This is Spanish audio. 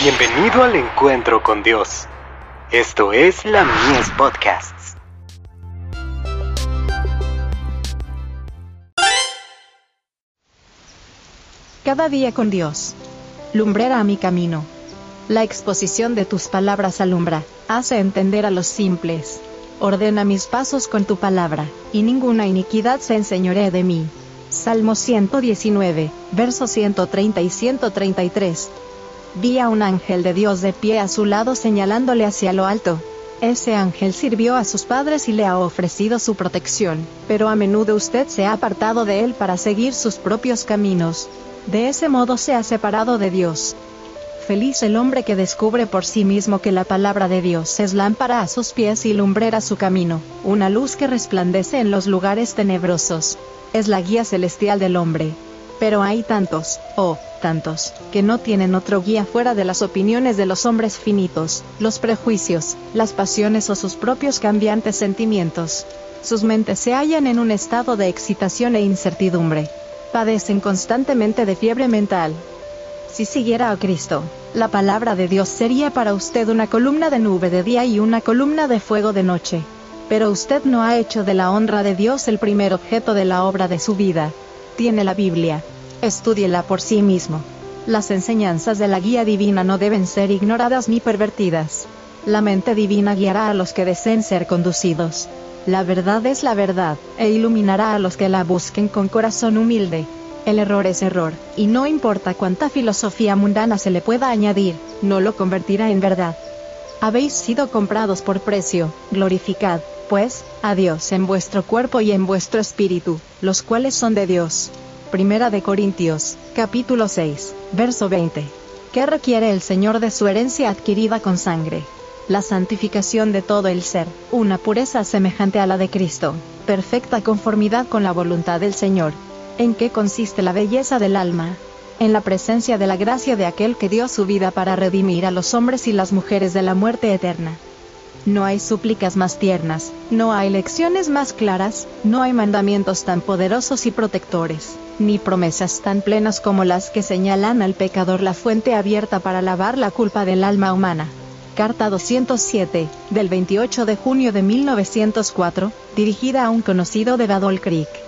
Bienvenido al encuentro con Dios. Esto es la Mies Podcasts. Cada día con Dios. Lumbrera a mi camino. La exposición de tus palabras alumbra, hace entender a los simples. Ordena mis pasos con tu palabra, y ninguna iniquidad se enseñoree de mí. Salmo 119, versos 130 y 133. Vi a un ángel de Dios de pie a su lado señalándole hacia lo alto. Ese ángel sirvió a sus padres y le ha ofrecido su protección, pero a menudo usted se ha apartado de él para seguir sus propios caminos. De ese modo se ha separado de Dios. Feliz el hombre que descubre por sí mismo que la palabra de Dios es lámpara a sus pies y lumbrera su camino, una luz que resplandece en los lugares tenebrosos. Es la guía celestial del hombre. Pero hay tantos, oh, tantos, que no tienen otro guía fuera de las opiniones de los hombres finitos, los prejuicios, las pasiones o sus propios cambiantes sentimientos. Sus mentes se hallan en un estado de excitación e incertidumbre. Padecen constantemente de fiebre mental. Si siguiera a Cristo, la palabra de Dios sería para usted una columna de nube de día y una columna de fuego de noche. Pero usted no ha hecho de la honra de Dios el primer objeto de la obra de su vida. Tiene la Biblia. Estúdiela por sí mismo. Las enseñanzas de la guía divina no deben ser ignoradas ni pervertidas. La mente divina guiará a los que deseen ser conducidos. La verdad es la verdad, e iluminará a los que la busquen con corazón humilde. El error es error, y no importa cuánta filosofía mundana se le pueda añadir, no lo convertirá en verdad. Habéis sido comprados por precio, glorificad, pues, a Dios en vuestro cuerpo y en vuestro espíritu, los cuales son de Dios. Primera de Corintios, capítulo 6, verso 20. ¿Qué requiere el Señor de su herencia adquirida con sangre? La santificación de todo el ser, una pureza semejante a la de Cristo, perfecta conformidad con la voluntad del Señor, ¿En qué consiste la belleza del alma? En la presencia de la gracia de aquel que dio su vida para redimir a los hombres y las mujeres de la muerte eterna. No hay súplicas más tiernas, no hay lecciones más claras, no hay mandamientos tan poderosos y protectores, ni promesas tan plenas como las que señalan al pecador la fuente abierta para lavar la culpa del alma humana. Carta 207, del 28 de junio de 1904, dirigida a un conocido de Badol Creek.